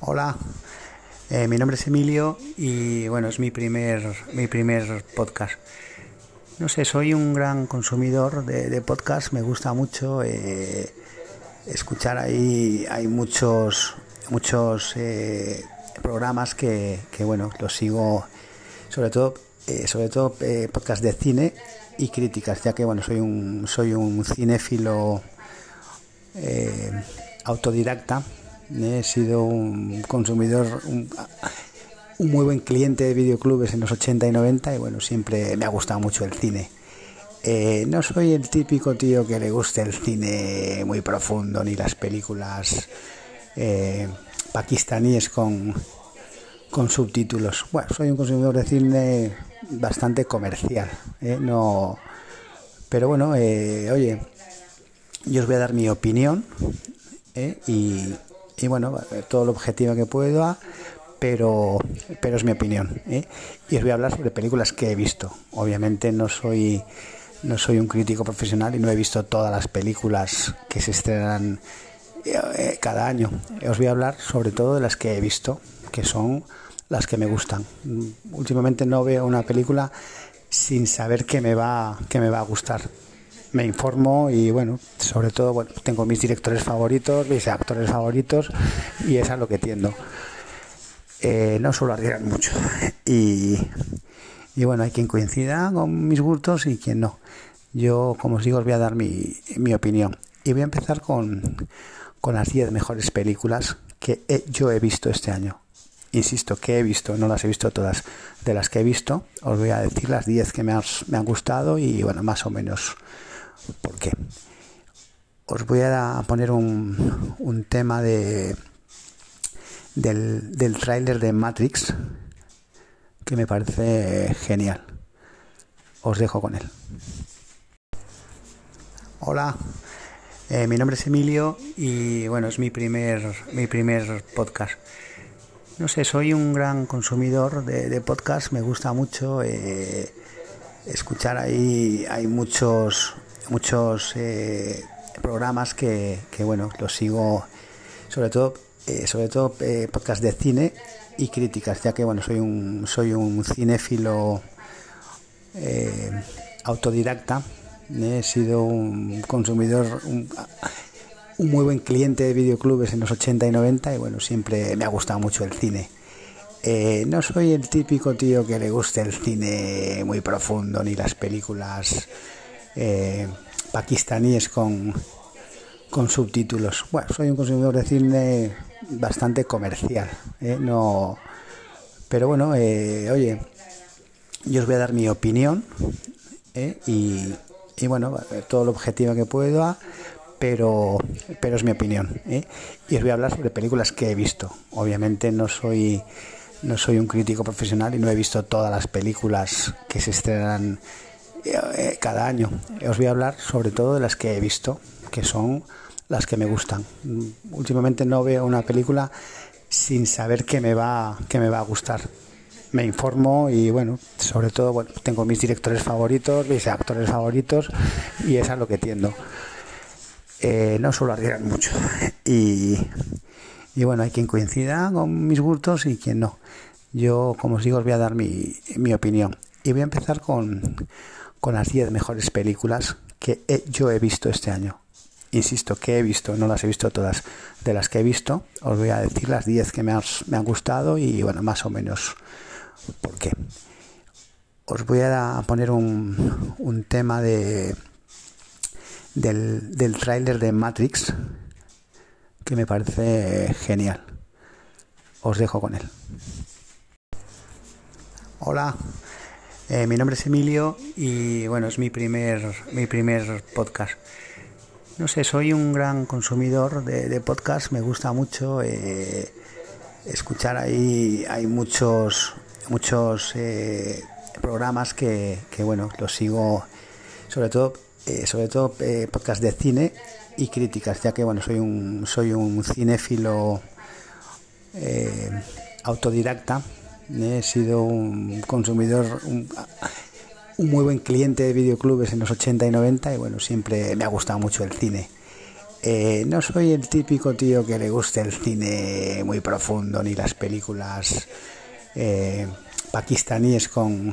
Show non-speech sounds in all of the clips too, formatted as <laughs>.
Hola, eh, mi nombre es Emilio y bueno, es mi primer, mi primer podcast. No sé, soy un gran consumidor de, de podcast, me gusta mucho eh, escuchar ahí, hay muchos, muchos eh, programas que, que, bueno, los sigo, sobre todo, sobre todo podcast de cine y críticas, ya que bueno, soy un, soy un cinéfilo autodidacta He sido un consumidor, un, muy buen cliente de videoclubes en los 80 y 90 y bueno, siempre me ha gustado mucho el cine. Eh, no soy el típico tío que le guste el cine muy profundo ni las películas eh, pakistaníes con, con subtítulos. Bueno, soy un consumidor de cine bastante comercial. ¿eh? No, pero bueno, oye, yo os voy a dar mi opinión y, y bueno, todo lo objetivo que pueda, pero, pero es mi opinión. ¿eh? Y os voy a hablar sobre películas que he visto. Obviamente no soy, no soy un crítico profesional y no he visto todas las películas que se estrenan eh, cada año. Os voy a hablar sobre todo de las que he visto, que son las que me gustan. Últimamente no veo una película sin saber que me va, que me va a gustar me informo y bueno, sobre todo bueno, tengo mis directores favoritos, mis actores favoritos y es a lo que tiendo. Eh, no suelo arriesgar mucho y, y, bueno, hay quien coincida con mis gustos y quien no. Yo, como os digo, os voy a dar mi, mi opinión y voy a empezar con, con las 10 mejores películas que he, yo he visto este año. Insisto, que he visto, no las he visto todas. De las que he visto, os voy a decir las 10 que me, has, me han gustado y bueno, más o menos ¿Por qué? Os voy a poner un, un tema de, del, del tráiler de Matrix que me parece genial. Os dejo con él. Hola, eh, mi nombre es Emilio y bueno, es mi primer, mi primer podcast. No sé, soy un gran consumidor de, de podcast, me gusta mucho eh, escuchar ahí, hay muchos muchos eh, programas que, bueno los sigo sobre todo eh, sobre todo eh, podcast de cine y críticas ya que bueno soy un soy un cinéfilo autodidacta. He sido un consumidor un, muy buen cliente de videoclubes en los 80 y 90 y bueno siempre me ha gustado mucho el cine. Eh, no soy el típico tío que le guste el cine muy profundo ni las películas eh, pakistaníes con, con subtítulos. Bueno, soy un consumidor de cine bastante comercial, ¿eh? no, pero bueno, eh, oye, yo os voy a dar mi opinión ¿eh? y, y, bueno, todo lo objetivo que pueda, pero, pero es mi opinión. ¿eh? Y os voy a hablar sobre películas que he visto. Obviamente no soy no soy un crítico profesional y no he visto todas las películas que se estrenan cada año. Os voy a hablar sobre todo de las que he visto, que son las que me gustan. Últimamente no veo una película sin saber que me va, que me va a gustar. Me informo y bueno, sobre todo tengo mis directores favoritos, mis actores favoritos y es a lo que tiendo. Eh, no suelo arriesgar mucho. Y, y bueno, hay quien coincida con mis gustos y quien no. Yo, como os digo, os voy a dar mi, mi opinión. Y voy a empezar con, con las 10 mejores películas que yo he visto este año. Insisto, que he visto, no las he visto todas. De las que he visto, os voy a decir las 10 que me, has, me han gustado y bueno, más o menos por qué. Os voy a poner un, un tema de, del, del tráiler de Matrix que me parece genial. Os dejo con él. Hola, eh, mi nombre es Emilio y bueno, es mi primer, mi primer podcast. No sé, soy un gran consumidor de, de podcast, me gusta mucho eh, escuchar ahí, hay muchos, muchos eh, programas que, que, bueno, los sigo, sobre todo, eh, sobre todo podcast de cine y críticas, ya que bueno, soy un, soy un cinéfilo autodidacta He sido un consumidor, un, muy buen cliente de videoclubes en los 80 y 90 y bueno, siempre me ha gustado mucho el cine. eh, no soy el típico tío que le guste el cine muy profundo ni las películas eh, pakistaníes con,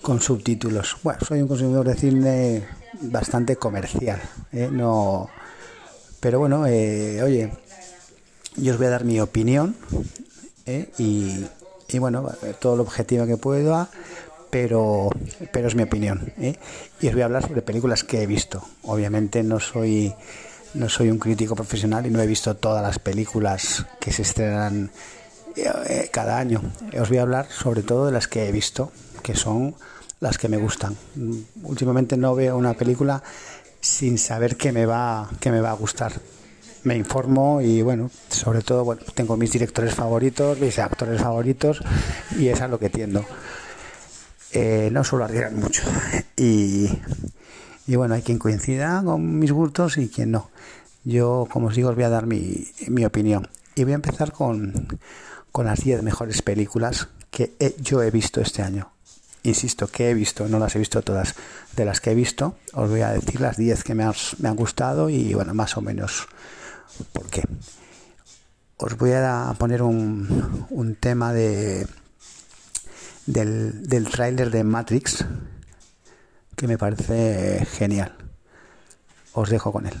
con subtítulos. Bueno, soy un consumidor de cine bastante comercial, ¿eh? no, pero bueno, oye, yo os voy a dar mi opinión y, y, bueno, todo lo objetivo que pueda, pero, pero es mi opinión. Y os voy a hablar sobre películas que he visto. Obviamente no soy no soy un crítico profesional y no he visto todas las películas que se estrenan eh, eh, cada año. Os voy a hablar sobre todo de las que he visto, que son las que me gustan. Últimamente no veo una película sin saber que me va, que me va a gustar. Me informo y bueno, sobre todo bueno, tengo mis directores favoritos, mis actores favoritos y es a lo que tiendo. Eh, no suelo arriesgar mucho y y bueno, hay quien coincida con mis gustos y quien no. Yo, como os digo, os voy a dar mi, mi opinión. Y voy a empezar con, con las 10 mejores películas que yo he visto este año. Insisto, que he visto, no las he visto todas. De las que he visto, os voy a decir las 10 que me, me han gustado y bueno, más o menos por qué. Os voy a poner un, un tema de, del, del tráiler de Matrix que me parece genial. Os dejo con él.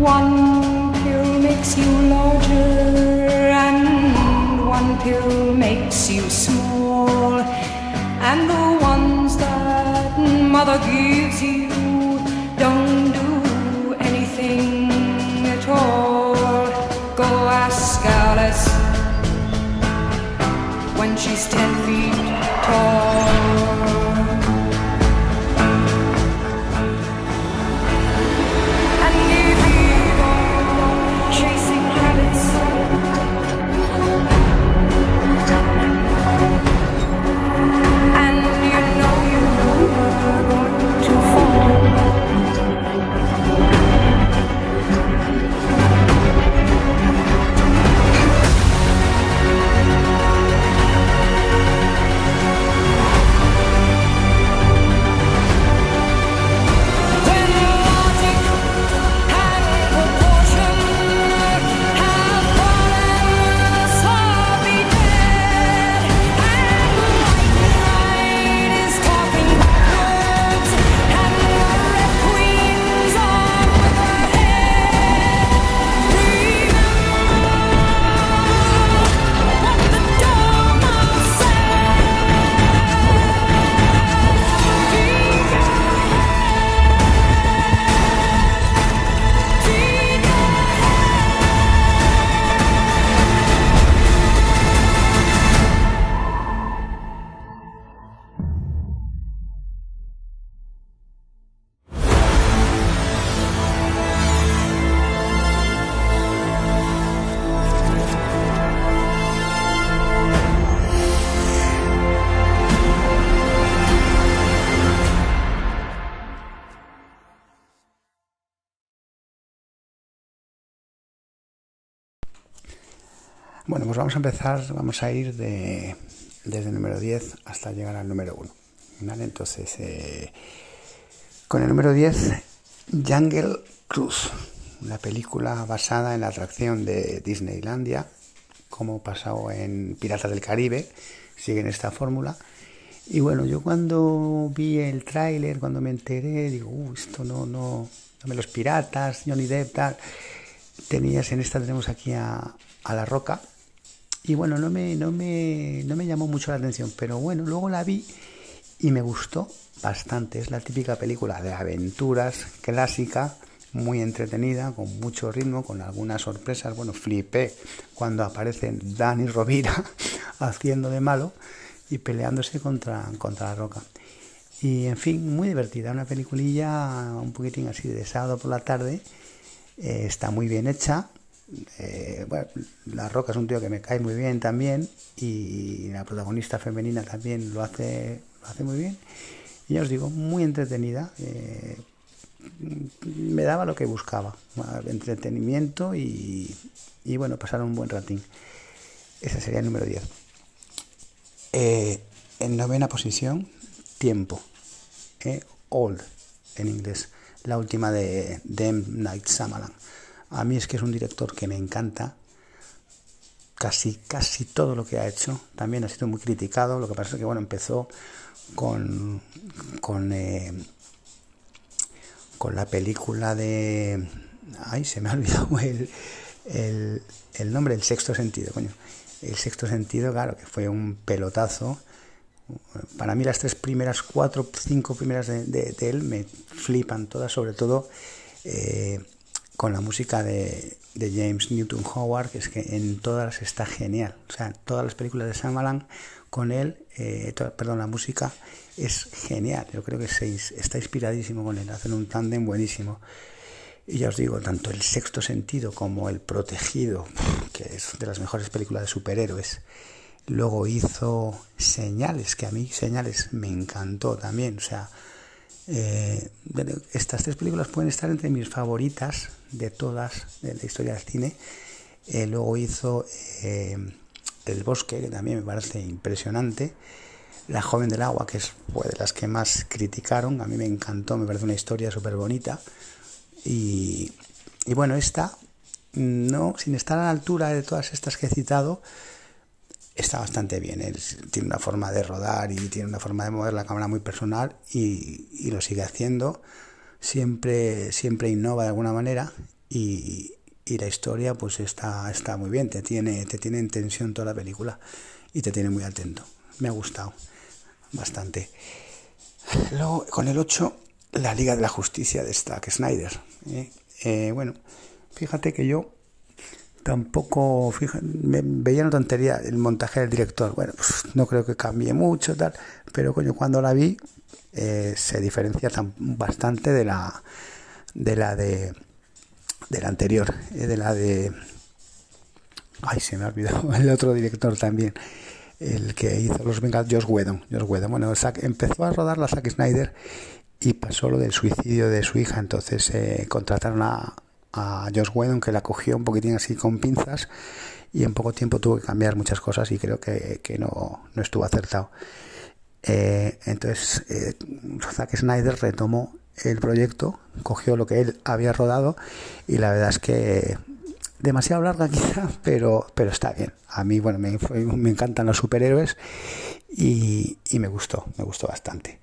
One pill makes you larger, and one pill makes you small. And the ones that mother gives you don't do anything at all. Go ask Alice when she's ten feet. Bueno, pues vamos a empezar, vamos a ir de, desde el número 10 hasta llegar al número 1. ¿vale? Entonces, eh, con el número 10, Jungle Cruise, una película basada en la atracción de Disneylandia, como pasado en Piratas del Caribe, siguen esta fórmula. Y bueno, yo cuando vi el tráiler, cuando me enteré, digo, uh, esto no, no, no los piratas, Johnny Depp, tal. Tenías en esta, tenemos aquí a, a La Roca. Y bueno, no me, no, me, no me llamó mucho la atención, pero bueno, luego la vi y me gustó bastante. Es la típica película de aventuras clásica, muy entretenida, con mucho ritmo, con algunas sorpresas. Bueno, flipé cuando aparece Dani Rovira <laughs> haciendo de malo y peleándose contra, contra la roca. Y en fin, muy divertida, una peliculilla un poquitín así de sábado por la tarde. Eh, está muy bien hecha. Eh, bueno, la Roca es un tío que me cae muy bien también y la protagonista femenina también lo hace, lo hace muy bien. Y ya os digo, muy entretenida. Eh, me daba lo que buscaba, entretenimiento y, y, bueno, pasar un buen ratín. Ese sería el número 10. Eh, en novena posición, Tiempo. Old, en inglés. La última de, Dem Night Shyamalan. A mí es que es un director que me encanta. Casi, casi todo lo que ha hecho. También ha sido muy criticado. Lo que pasa es que, bueno, empezó con... con eh, con la película de... Ay, se me ha olvidado el, el, el nombre, El Sexto Sentido, coño. El Sexto Sentido, claro, que fue un pelotazo. Para mí las tres primeras, cuatro, cinco primeras de, de, él me flipan todas, sobre todo eh, con la música de, James Newton Howard, que es que en todas está genial. O sea, todas las películas de Shyamalan con él, eh, perdón, la música es genial. Yo creo que está inspiradísimo con él, hacen un tándem buenísimo. Y ya os digo, tanto El Sexto Sentido como El Protegido, que es de las mejores películas de superhéroes. Luego hizo Señales, que a mí Señales me encantó también. O sea, eh, estas tres películas pueden estar entre mis favoritas de todas de la historia del cine. Eh, luego hizo eh, El Bosque, que también me parece impresionante. La joven del agua, que es fue de las que más criticaron, a mí me encantó, me parece una historia súper bonita. Y, y, bueno, esta, no, sin estar a la altura de todas estas que he citado, está bastante bien. Tiene una forma de rodar y tiene una forma de mover la cámara muy personal y, y lo sigue haciendo. Siempre, siempre innova de alguna manera y, y la historia pues está, está muy bien, te tiene, te tiene en tensión toda la película y te tiene muy atento. Me ha gustado bastante. Luego, con el 8, la Liga de la Justicia de Zack Snyder. ¿eh? Eh, bueno, fíjate que yo tampoco fíjate, me veía una tontería el montaje del director. Bueno, pues no creo que cambie mucho, tal, pero coño, cuando la vi eh, se diferencia tan, bastante de la de la de de la anterior, eh, de la de ay, se me ha olvidado <laughs> el otro director también el que hizo Los Vengadores, Josh Whedon. Josh Whedon. Bueno, Zack, empezó a rodar la Zack Snyder y pasó lo del suicidio de su hija, entonces eh, contrataron a, a Josh Whedon que la cogió un poquitín así con pinzas y en poco tiempo tuvo que cambiar muchas cosas y creo que, que no, no, estuvo acertado. Eh, entonces eh, Zack Snyder retomó el proyecto, cogió lo que él había rodado y la verdad es que demasiado larga <laughs> quizá, pero, pero está bien. A mí, bueno, me, me encantan los superhéroes y, y, me gustó, me gustó bastante.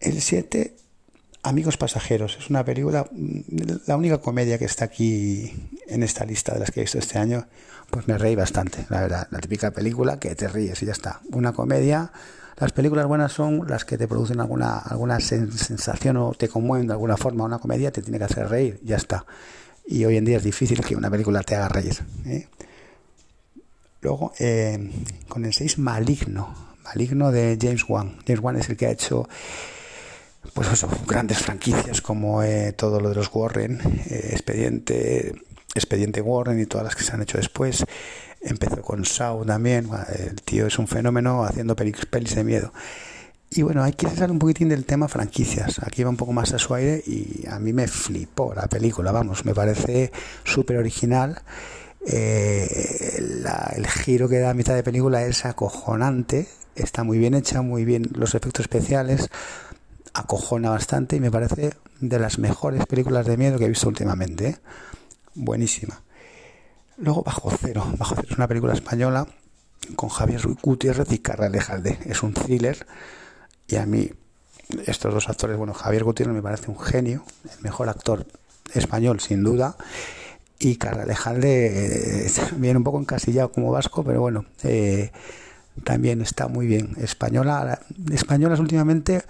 El 7, Amigos Pasajeros, es una película, la única comedia que está aquí en esta lista de las que he visto este año, pues me reí bastante, la verdad. La típica película que te ríes y ya está. Una comedia. Las películas buenas son las que te producen alguna, alguna sensación o te conmueven de alguna forma. Una comedia te tiene que hacer reír, ya está y hoy en día es difícil que una película te haga reír. ¿eh? Luego, eh, con el 6, Maligno. Maligno de James Wan. James Wan es el que ha hecho pues grandes franquicias como eh, todo lo de los Warren, eh, Expediente, Expediente Warren y todas las que se han hecho después. Empezó con Saw también. El tío es un fenómeno haciendo pelis, pelis de miedo. Y bueno, hay que hablar un poquitín del tema franquicias. Aquí va un poco más a su aire y a mí me flipó la película, vamos, me parece súper original. Eh, el giro que da a mitad de película es acojonante, está muy bien hecha, muy bien los efectos especiales, acojona bastante y me parece de las mejores películas de miedo que he visto últimamente. ¿eh? Buenísima. Luego Bajo Cero. Bajo Cero es una película española con Javier Gutiérrez y Carla Lejalde. Es un thriller y a mí estos dos actores, bueno, Javier Gutiérrez me parece un genio, el mejor actor español sin duda y Carla Lejalde eh, <laughs> viene un poco encasillado como vasco, pero bueno, eh, también está muy bien. Española, españolas últimamente,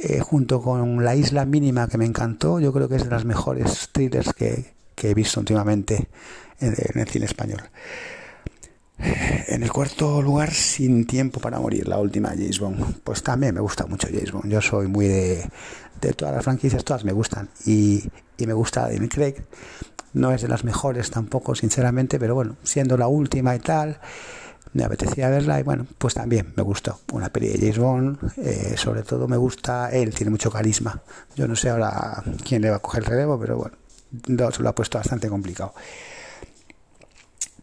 eh, junto con La Isla Mínima que me encantó, yo creo que es de las mejores thrillers que, que he visto últimamente en, el cine español. En el cuarto lugar, Sin tiempo para morir, la última James Bond. Pues también me gusta mucho James Bond. Yo soy muy de, de todas las franquicias, todas me gustan. Y, y me gusta Daniel Craig. No es de las mejores tampoco, sinceramente, pero bueno, siendo la última y tal, me apetecía verla y bueno, pues también me gustó. Una peli de James Bond, eh, sobre todo me gusta él, tiene mucho carisma. Yo no sé ahora quién le va a coger el relevo, pero bueno, se lo ha puesto bastante complicado.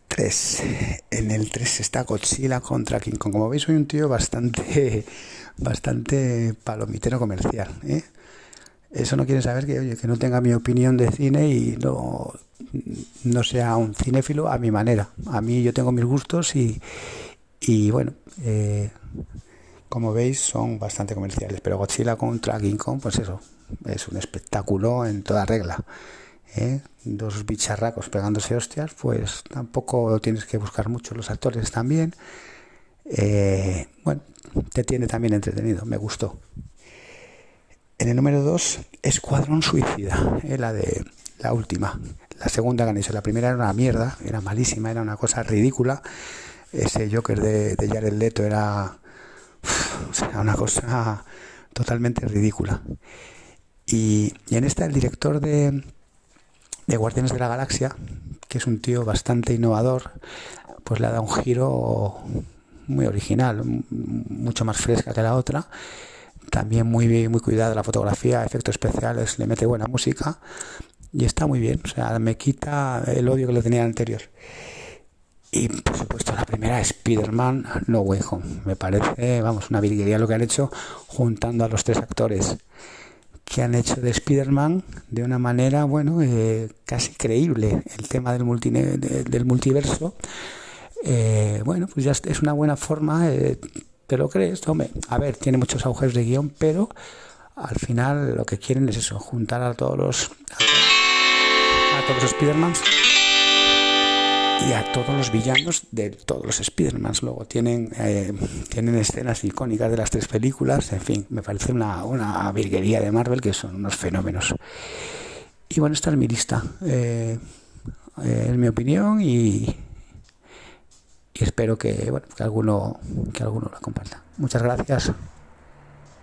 3. En el 3 está Godzilla contra King Kong. Como veis, soy un tío bastante, <laughs> bastante palomitero comercial. ¿eh? Eso no quiere saber que, oye, que no tenga mi opinión de cine y no, no sea un cinéfilo a mi manera. A mí yo tengo mis gustos y, y bueno, eh, como veis son bastante comerciales. Pero Godzilla contra King Kong, pues eso, es un espectáculo en toda regla. ¿eh? Dos bicharracos pegándose hostias, pues tampoco tienes que buscar mucho. Los actores también. Eh, bueno, te tiene también entretenido, me gustó. En el número 2, Escuadrón Suicida, la de la última. La segunda que han La primera era una mierda, era malísima, era una cosa ridícula. Ese Joker de, de Jared Leto era una cosa totalmente ridícula. Y, en esta el director de, de Guardianes de la Galaxia, que es un tío bastante innovador, pues le ha dado un giro muy original, mucho más fresca que la otra también muy muy cuidada la fotografía, efectos especiales, le mete buena música y está muy bien, o sea, me quita el odio que le tenía anterior. Y por supuesto la primera Spider-Man No Way Home. Me parece, vamos, una virguería lo que han hecho juntando a los tres actores que han hecho de Spider-Man de una manera, bueno, eh, casi creíble. El tema del, multi del multiverso, eh, bueno, pues ya es una buena forma. Eh, ¿Te lo crees? Hombre, a ver, tiene muchos agujeros de guion, pero al final lo que quieren es eso, juntar a todos los a todos los Spidermans y a todos los villanos de todos los Spidermans. Luego tienen, eh, tienen escenas icónicas de las tres películas. En fin, me parece una, una virguería de Marvel que son unos fenómenos. Y bueno, esta es mi lista. Eh, eh, es mi opinión y, y espero que, bueno, que, alguno, que alguno la comparta. Muchas gracias.